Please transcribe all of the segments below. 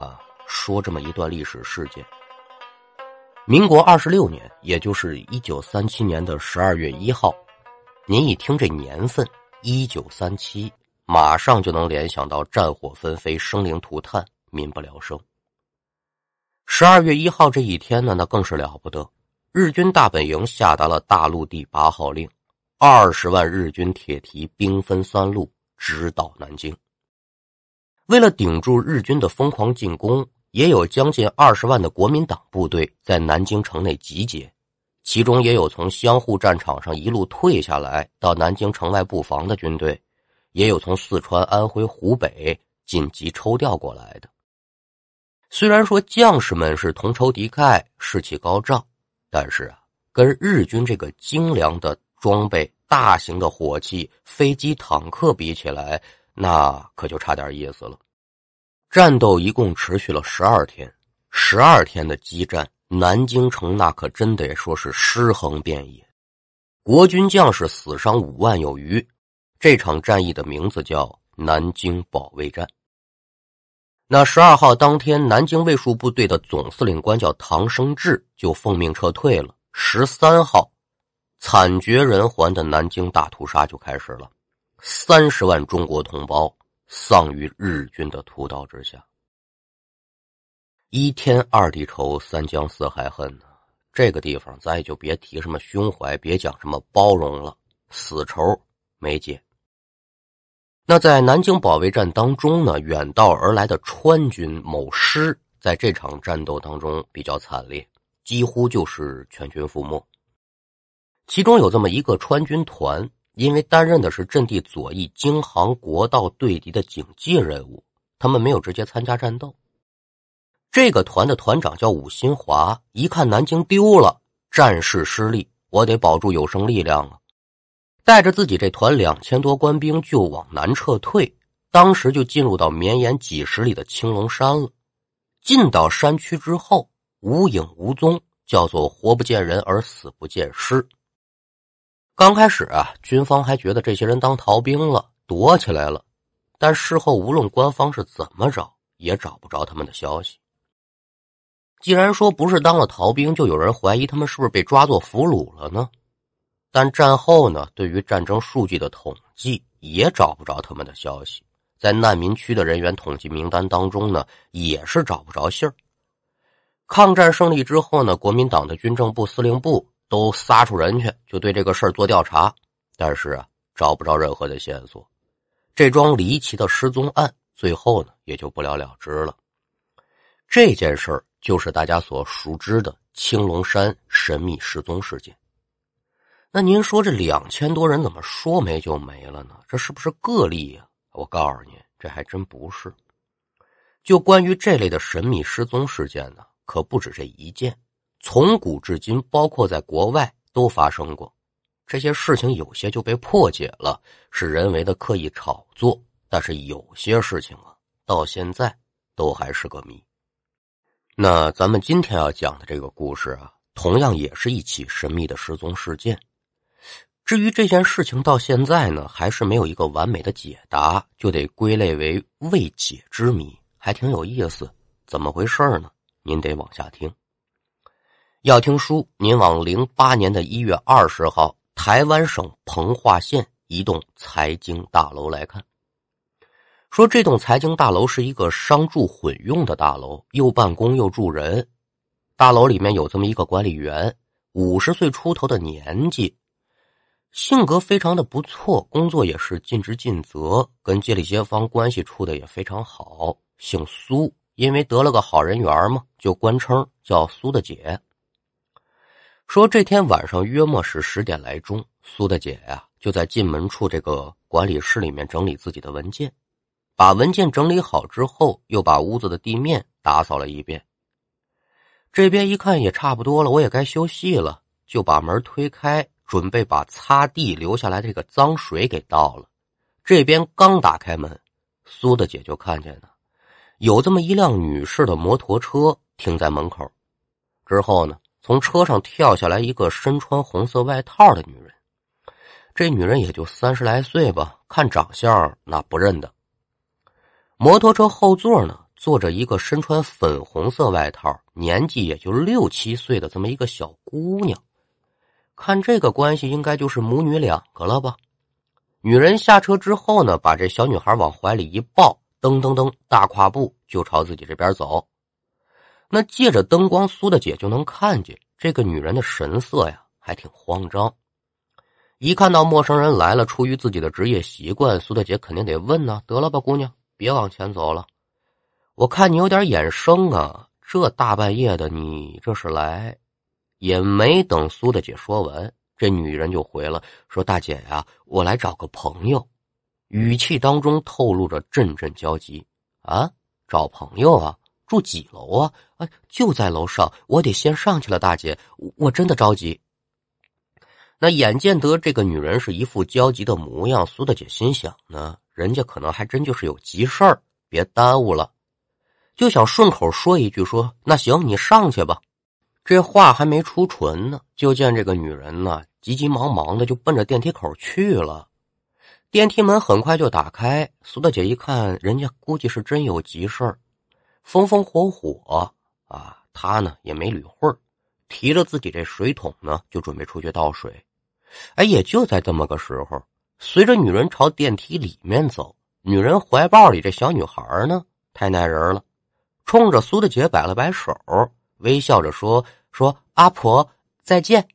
啊，说这么一段历史事件。民国二十六年，也就是一九三七年的十二月一号，您一听这年份一九三七，马上就能联想到战火纷飞、生灵涂炭、民不聊生。十二月一号这一天呢，那更是了不得，日军大本营下达了大陆第八号令，二十万日军铁蹄兵分三路直捣南京。为了顶住日军的疯狂进攻。也有将近二十万的国民党部队在南京城内集结，其中也有从相互战场上一路退下来到南京城外布防的军队，也有从四川、安徽、湖北紧急抽调过来的。虽然说将士们是同仇敌忾、士气高涨，但是啊，跟日军这个精良的装备、大型的火器、飞机、坦克比起来，那可就差点意思了。战斗一共持续了十二天，十二天的激战，南京城那可真得说是尸横遍野，国军将士死伤五万有余。这场战役的名字叫南京保卫战。那十二号当天，南京卫戍部队的总司令官叫唐生智，就奉命撤退了。十三号，惨绝人寰的南京大屠杀就开始了，三十万中国同胞。丧于日军的屠刀之下，一天二地仇，三江四海恨呢。这个地方咱也就别提什么胸怀，别讲什么包容了，死仇没解。那在南京保卫战当中呢，远道而来的川军某师在这场战斗当中比较惨烈，几乎就是全军覆没。其中有这么一个川军团。因为担任的是阵地左翼京杭国道对敌的警戒任务，他们没有直接参加战斗。这个团的团长叫武新华，一看南京丢了，战事失利，我得保住有生力量啊！带着自己这团两千多官兵就往南撤退，当时就进入到绵延几十里的青龙山了。进到山区之后，无影无踪，叫做活不见人而死不见尸。刚开始啊，军方还觉得这些人当逃兵了，躲起来了。但事后无论官方是怎么找，也找不着他们的消息。既然说不是当了逃兵，就有人怀疑他们是不是被抓作俘虏了呢？但战后呢，对于战争数据的统计也找不着他们的消息。在难民区的人员统计名单当中呢，也是找不着信儿。抗战胜利之后呢，国民党的军政部、司令部。都撒出人去，就对这个事儿做调查，但是啊，找不着任何的线索。这桩离奇的失踪案，最后呢，也就不了了之了。这件事儿就是大家所熟知的青龙山神秘失踪事件。那您说这两千多人怎么说没就没了呢？这是不是个例呀？我告诉您，这还真不是。就关于这类的神秘失踪事件呢，可不止这一件。从古至今，包括在国外都发生过这些事情，有些就被破解了，是人为的刻意炒作；但是有些事情啊，到现在都还是个谜。那咱们今天要讲的这个故事啊，同样也是一起神秘的失踪事件。至于这件事情到现在呢，还是没有一个完美的解答，就得归类为未解之谜，还挺有意思。怎么回事呢？您得往下听。要听书，您往零八年的一月二十号，台湾省澎化县一栋财经大楼来看。说这栋财经大楼是一个商住混用的大楼，又办公又住人。大楼里面有这么一个管理员，五十岁出头的年纪，性格非常的不错，工作也是尽职尽责，跟街里街坊关系处的也非常好。姓苏，因为得了个好人缘嘛，就官称叫苏的姐。说这天晚上约莫是十点来钟，苏大姐呀就在进门处这个管理室里面整理自己的文件，把文件整理好之后，又把屋子的地面打扫了一遍。这边一看也差不多了，我也该休息了，就把门推开，准备把擦地留下来这个脏水给倒了。这边刚打开门，苏大姐就看见了，有这么一辆女士的摩托车停在门口，之后呢。从车上跳下来一个身穿红色外套的女人，这女人也就三十来岁吧，看长相那不认得。摩托车后座呢坐着一个身穿粉红色外套、年纪也就六七岁的这么一个小姑娘。看这个关系，应该就是母女两个了吧？女人下车之后呢，把这小女孩往怀里一抱，噔噔噔，大跨步就朝自己这边走。那借着灯光，苏大姐就能看见这个女人的神色呀，还挺慌张。一看到陌生人来了，出于自己的职业习惯，苏大姐肯定得问呢。得了吧，姑娘，别往前走了。我看你有点眼生啊，这大半夜的，你这是来？也没等苏大姐说完，这女人就回了，说：“大姐呀，我来找个朋友。”语气当中透露着阵阵焦急。啊，找朋友啊？住几楼啊？啊，就在楼上，我得先上去了，大姐，我真的着急。那眼见得这个女人是一副焦急的模样，苏大姐心想呢，人家可能还真就是有急事儿，别耽误了，就想顺口说一句，说那行，你上去吧。这话还没出唇呢，就见这个女人呢，急急忙忙的就奔着电梯口去了。电梯门很快就打开，苏大姐一看，人家估计是真有急事儿，风风火火啊，他呢也没捋会儿，提着自己这水桶呢，就准备出去倒水。哎，也就在这么个时候，随着女人朝电梯里面走，女人怀抱里这小女孩呢，太耐人了，冲着苏大姐摆了摆手，微笑着说：“说阿婆再见。”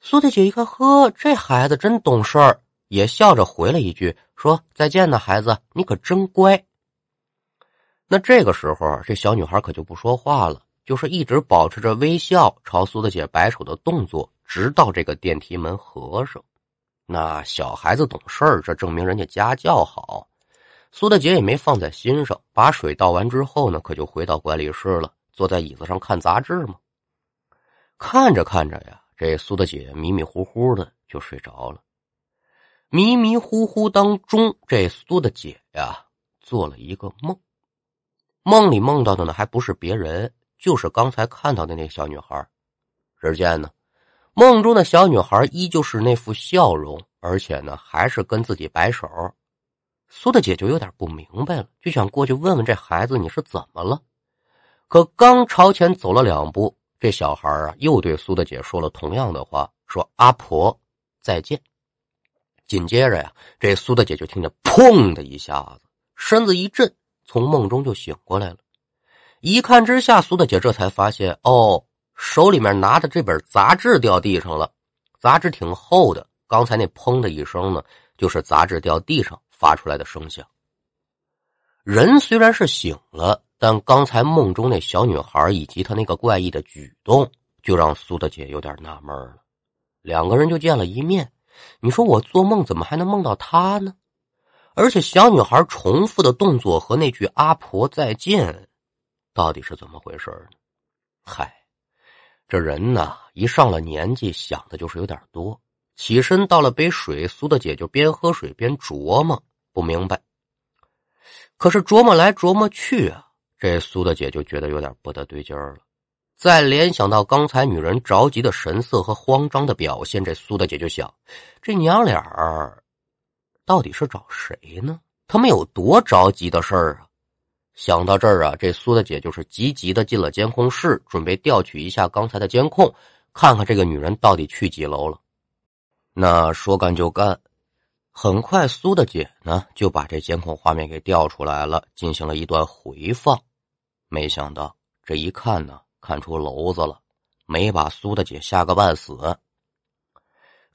苏大姐一看，呵，这孩子真懂事儿，也笑着回了一句：“说再见呢，孩子，你可真乖。”那这个时候，这小女孩可就不说话了，就是一直保持着微笑，朝苏大姐摆手的动作。直到这个电梯门合上，那小孩子懂事儿，这证明人家家教好。苏大姐也没放在心上，把水倒完之后呢，可就回到管理室了，坐在椅子上看杂志嘛。看着看着呀，这苏大姐迷迷糊糊的就睡着了。迷迷糊糊当中，这苏大姐呀做了一个梦，梦里梦到的呢还不是别人，就是刚才看到的那个小女孩。只见呢。梦中的小女孩依旧是那副笑容，而且呢，还是跟自己摆手。苏大姐就有点不明白了，就想过去问问这孩子你是怎么了。可刚朝前走了两步，这小孩啊又对苏大姐说了同样的话，说：“阿婆，再见。”紧接着呀，这苏大姐就听见“砰”的一下子，身子一震，从梦中就醒过来了。一看之下，苏大姐这才发现，哦。手里面拿的这本杂志掉地上了，杂志挺厚的。刚才那砰的一声呢，就是杂志掉地上发出来的声响。人虽然是醒了，但刚才梦中那小女孩以及她那个怪异的举动，就让苏大姐有点纳闷了。两个人就见了一面，你说我做梦怎么还能梦到她呢？而且小女孩重复的动作和那句“阿婆再见”，到底是怎么回事呢？嗨。这人呐，一上了年纪，想的就是有点多。起身倒了杯水，苏大姐就边喝水边琢磨，不明白。可是琢磨来琢磨去啊，这苏大姐就觉得有点不得对劲儿了。再联想到刚才女人着急的神色和慌张的表现，这苏大姐就想：这娘俩儿到底是找谁呢？他们有多着急的事儿啊？想到这儿啊，这苏大姐就是急急的进了监控室，准备调取一下刚才的监控，看看这个女人到底去几楼了。那说干就干，很快苏大姐呢就把这监控画面给调出来了，进行了一段回放。没想到这一看呢，看出娄子了，没把苏大姐吓个半死。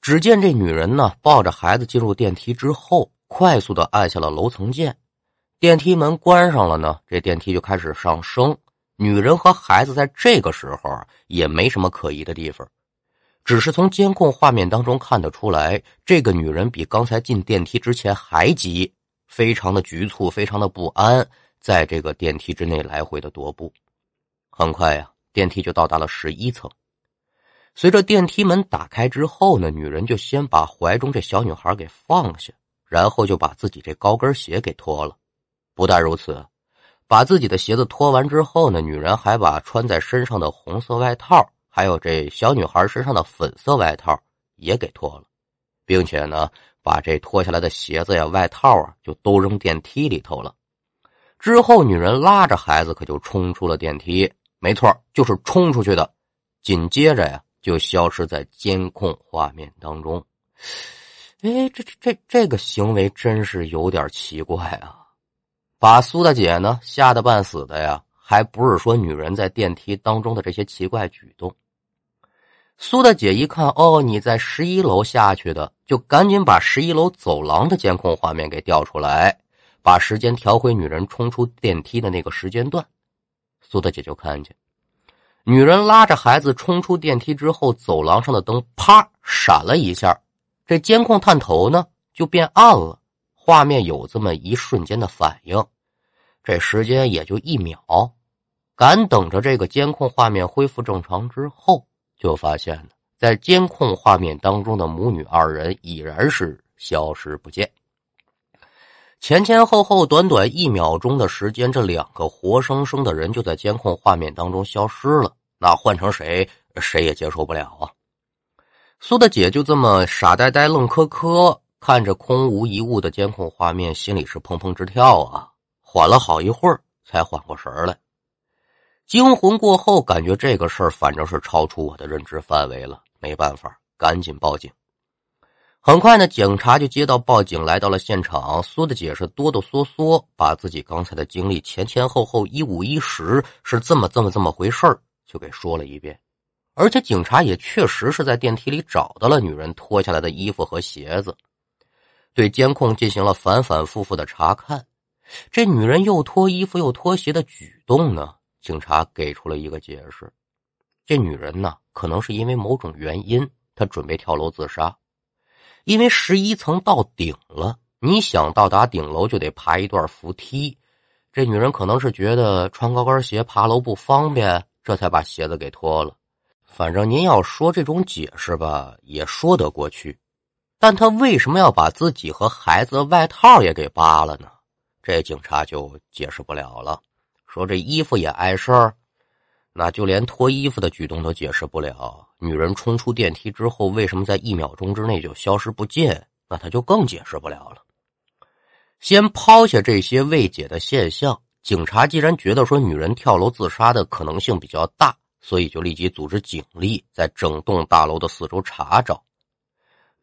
只见这女人呢抱着孩子进入电梯之后，快速的按下了楼层键。电梯门关上了呢，这电梯就开始上升。女人和孩子在这个时候也没什么可疑的地方，只是从监控画面当中看得出来，这个女人比刚才进电梯之前还急，非常的局促，非常的不安，在这个电梯之内来回的踱步。很快呀，电梯就到达了十一层。随着电梯门打开之后呢，女人就先把怀中这小女孩给放下，然后就把自己这高跟鞋给脱了。不但如此，把自己的鞋子脱完之后呢，女人还把穿在身上的红色外套，还有这小女孩身上的粉色外套也给脱了，并且呢，把这脱下来的鞋子呀、外套啊，就都扔电梯里头了。之后，女人拉着孩子可就冲出了电梯，没错，就是冲出去的。紧接着呀，就消失在监控画面当中。哎，这这这这个行为真是有点奇怪啊！把苏大姐呢吓得半死的呀，还不是说女人在电梯当中的这些奇怪举动。苏大姐一看，哦，你在十一楼下去的，就赶紧把十一楼走廊的监控画面给调出来，把时间调回女人冲出电梯的那个时间段。苏大姐就看见，女人拉着孩子冲出电梯之后，走廊上的灯啪闪了一下。这监控探头呢就变暗了，画面有这么一瞬间的反应，这时间也就一秒。赶等着这个监控画面恢复正常之后，就发现呢，在监控画面当中的母女二人已然是消失不见。前前后后短短一秒钟的时间，这两个活生生的人就在监控画面当中消失了。那换成谁，谁也接受不了啊！苏大姐就这么傻呆呆、愣磕磕看着空无一物的监控画面，心里是砰砰直跳啊！缓了好一会儿，才缓过神来。惊魂过后，感觉这个事儿反正是超出我的认知范围了，没办法，赶紧报警。很快呢，警察就接到报警，来到了现场。苏大姐是哆哆嗦嗦把自己刚才的经历前前后后一五一十是这么这么这么回事就给说了一遍。而且警察也确实是在电梯里找到了女人脱下来的衣服和鞋子，对监控进行了反反复复的查看。这女人又脱衣服又脱鞋的举动呢？警察给出了一个解释：这女人呢，可能是因为某种原因，她准备跳楼自杀。因为十一层到顶了，你想到达顶楼就得爬一段扶梯。这女人可能是觉得穿高跟鞋爬楼不方便，这才把鞋子给脱了。反正您要说这种解释吧，也说得过去，但他为什么要把自己和孩子的外套也给扒了呢？这警察就解释不了了。说这衣服也碍事儿，那就连脱衣服的举动都解释不了。女人冲出电梯之后，为什么在一秒钟之内就消失不见？那他就更解释不了了。先抛下这些未解的现象，警察既然觉得说女人跳楼自杀的可能性比较大。所以就立即组织警力在整栋大楼的四周查找，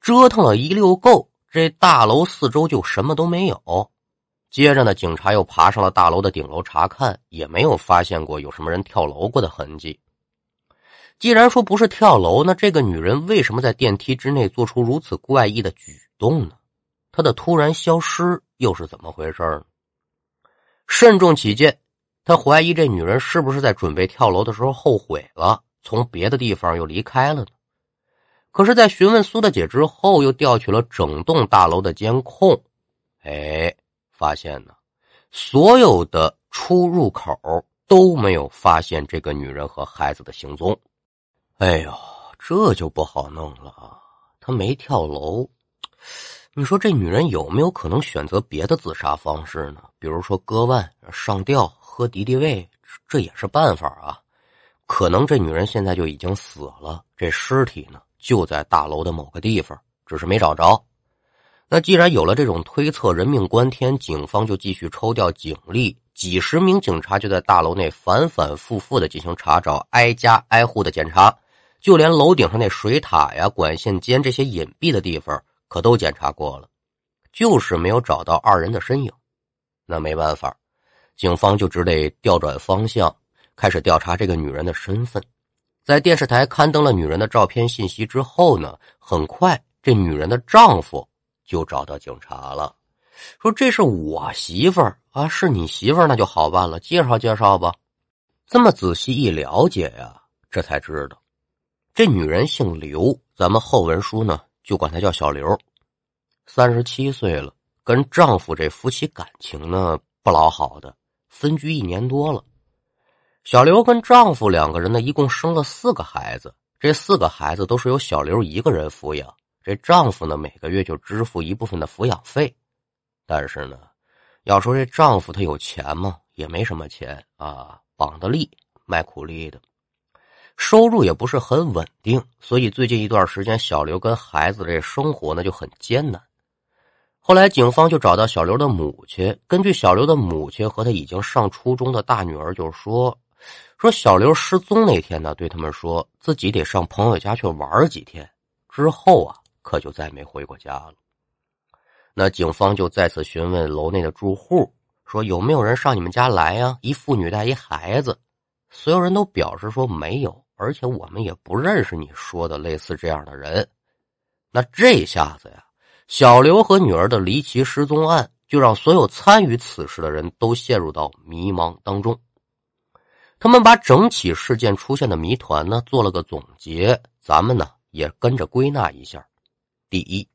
折腾了一溜够，这大楼四周就什么都没有。接着呢，警察又爬上了大楼的顶楼查看，也没有发现过有什么人跳楼过的痕迹。既然说不是跳楼，那这个女人为什么在电梯之内做出如此怪异的举动呢？她的突然消失又是怎么回事呢？慎重起见。他怀疑这女人是不是在准备跳楼的时候后悔了，从别的地方又离开了呢？可是，在询问苏大姐之后，又调取了整栋大楼的监控，哎，发现呢，所有的出入口都没有发现这个女人和孩子的行踪。哎呦，这就不好弄了啊！她没跳楼，你说这女人有没有可能选择别的自杀方式呢？比如说割腕、上吊。喝敌敌畏，这也是办法啊。可能这女人现在就已经死了，这尸体呢就在大楼的某个地方，只是没找着。那既然有了这种推测，人命关天，警方就继续抽调警力，几十名警察就在大楼内反反复复的进行查找，挨家挨户的检查，就连楼顶上那水塔呀、管线间这些隐蔽的地方，可都检查过了，就是没有找到二人的身影。那没办法。警方就只得调转方向，开始调查这个女人的身份。在电视台刊登了女人的照片信息之后呢，很快这女人的丈夫就找到警察了，说：“这是我媳妇儿啊，是你媳妇儿那就好办了，介绍介绍吧。”这么仔细一了解呀，这才知道，这女人姓刘，咱们后文书呢就管她叫小刘，三十七岁了，跟丈夫这夫妻感情呢不老好的。分居一年多了，小刘跟丈夫两个人呢，一共生了四个孩子。这四个孩子都是由小刘一个人抚养，这丈夫呢每个月就支付一部分的抚养费。但是呢，要说这丈夫他有钱吗？也没什么钱啊，绑的力卖苦力的，收入也不是很稳定。所以最近一段时间，小刘跟孩子这生活呢就很艰难。后来警方就找到小刘的母亲，根据小刘的母亲和他已经上初中的大女儿就说，说小刘失踪那天呢，对他们说自己得上朋友家去玩几天，之后啊，可就再没回过家了。那警方就再次询问楼内的住户，说有没有人上你们家来呀？一妇女带一孩子，所有人都表示说没有，而且我们也不认识你说的类似这样的人。那这下子呀，小刘和女儿的离奇失踪案就让所有参与此事的人都陷入到迷茫当中。他们把整起事件出现的谜团呢做了个总结，咱们呢也跟着归纳一下。第一。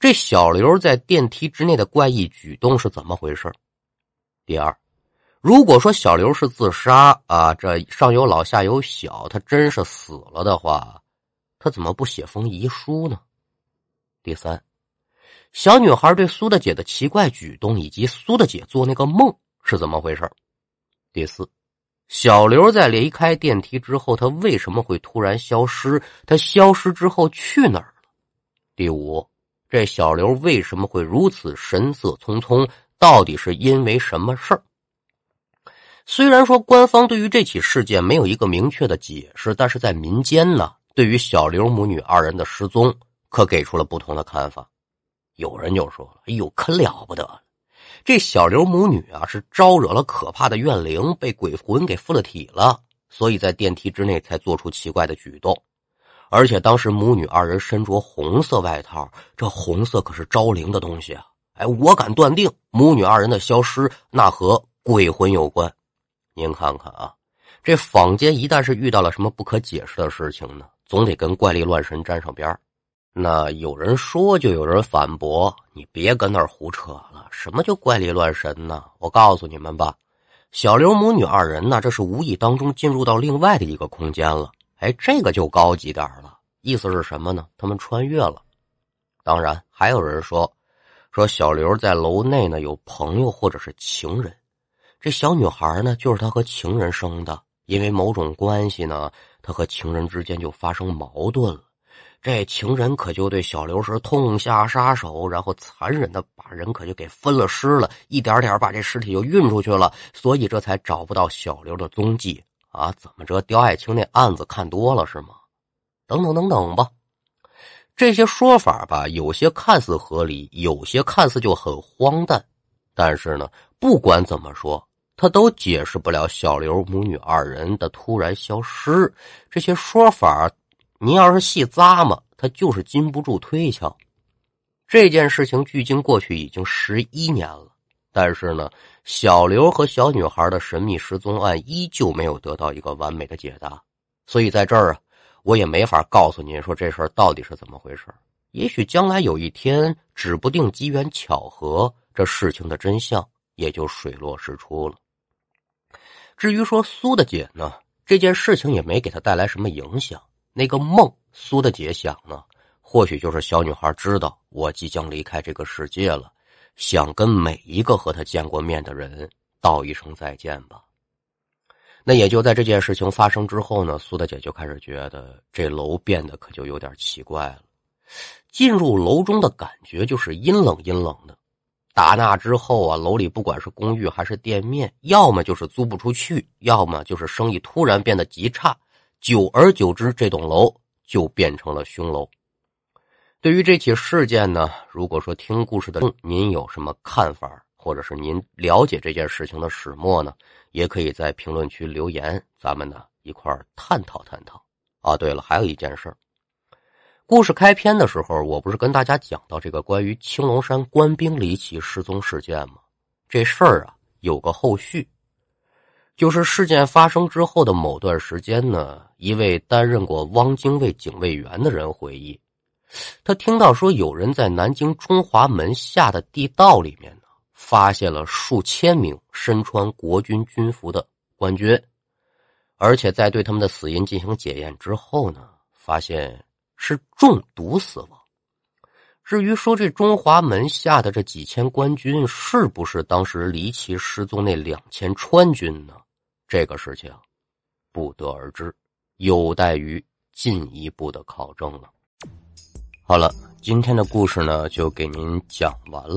这小刘在电梯之内的怪异举动是怎么回事？第二，如果说小刘是自杀啊，这上有老下有小，他真是死了的话，他怎么不写封遗书呢？第三，小女孩对苏大姐的奇怪举动以及苏大姐做那个梦是怎么回事？第四，小刘在离开电梯之后，他为什么会突然消失？他消失之后去哪儿了？第五。这小刘为什么会如此神色匆匆？到底是因为什么事儿？虽然说官方对于这起事件没有一个明确的解释，但是在民间呢，对于小刘母女二人的失踪，可给出了不同的看法。有人就说了：“哎呦，可了不得了！这小刘母女啊，是招惹了可怕的怨灵，被鬼魂给附了体了，所以在电梯之内才做出奇怪的举动。”而且当时母女二人身着红色外套，这红色可是招灵的东西啊！哎，我敢断定母女二人的消失那和鬼魂有关。您看看啊，这坊间一旦是遇到了什么不可解释的事情呢，总得跟怪力乱神沾上边那有人说，就有人反驳：“你别跟那儿胡扯了，什么叫怪力乱神呢？我告诉你们吧，小刘母女二人呢，这是无意当中进入到另外的一个空间了。”哎，这个就高级点了，意思是什么呢？他们穿越了。当然，还有人说，说小刘在楼内呢有朋友或者是情人，这小女孩呢就是他和情人生的，因为某种关系呢，他和情人之间就发生矛盾了。这情人可就对小刘是痛下杀手，然后残忍的把人可就给分了尸了，一点点把这尸体就运出去了，所以这才找不到小刘的踪迹。啊，怎么着？刁爱青那案子看多了是吗？等等等等吧，这些说法吧，有些看似合理，有些看似就很荒诞。但是呢，不管怎么说，他都解释不了小刘母女二人的突然消失。这些说法，您要是细咂摸，他就是禁不住推敲。这件事情距今过去已经十一年了。但是呢，小刘和小女孩的神秘失踪案依旧没有得到一个完美的解答，所以在这儿啊，我也没法告诉您说这事儿到底是怎么回事。也许将来有一天，指不定机缘巧合，这事情的真相也就水落石出了。至于说苏大姐呢，这件事情也没给她带来什么影响。那个梦，苏大姐想呢，或许就是小女孩知道我即将离开这个世界了。想跟每一个和他见过面的人道一声再见吧。那也就在这件事情发生之后呢，苏大姐就开始觉得这楼变得可就有点奇怪了。进入楼中的感觉就是阴冷阴冷的。打那之后啊，楼里不管是公寓还是店面，要么就是租不出去，要么就是生意突然变得极差。久而久之，这栋楼就变成了凶楼。对于这起事件呢，如果说听故事的您有什么看法，或者是您了解这件事情的始末呢，也可以在评论区留言，咱们呢一块探讨探讨。啊，对了，还有一件事故事开篇的时候，我不是跟大家讲到这个关于青龙山官兵离奇失踪事件吗？这事儿啊有个后续，就是事件发生之后的某段时间呢，一位担任过汪精卫警卫员的人回忆。他听到说有人在南京中华门下的地道里面呢，发现了数千名身穿国军军服的官军，而且在对他们的死因进行检验之后呢，发现是中毒死亡。至于说这中华门下的这几千官军是不是当时离奇失踪那两千川军呢？这个事情不得而知，有待于进一步的考证了。好了，今天的故事呢，就给您讲完了。